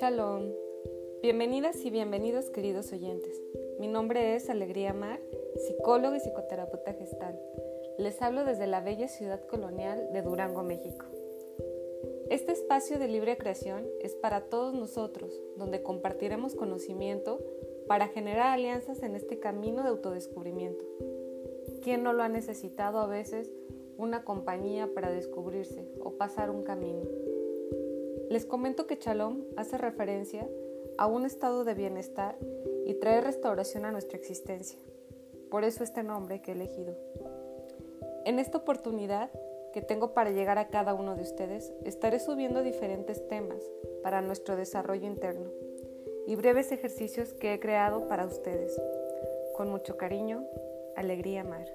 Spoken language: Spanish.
Shalom. Bienvenidas y bienvenidos queridos oyentes. Mi nombre es Alegría Mar, psicóloga y psicoterapeuta gestal. Les hablo desde la bella ciudad colonial de Durango, México. Este espacio de libre creación es para todos nosotros, donde compartiremos conocimiento para generar alianzas en este camino de autodescubrimiento. ¿Quién no lo ha necesitado a veces una compañía para descubrirse o pasar un camino? Les comento que Shalom hace referencia a un estado de bienestar y trae restauración a nuestra existencia. Por eso este nombre que he elegido. En esta oportunidad que tengo para llegar a cada uno de ustedes, estaré subiendo diferentes temas para nuestro desarrollo interno y breves ejercicios que he creado para ustedes. Con mucho cariño, Alegría Mar.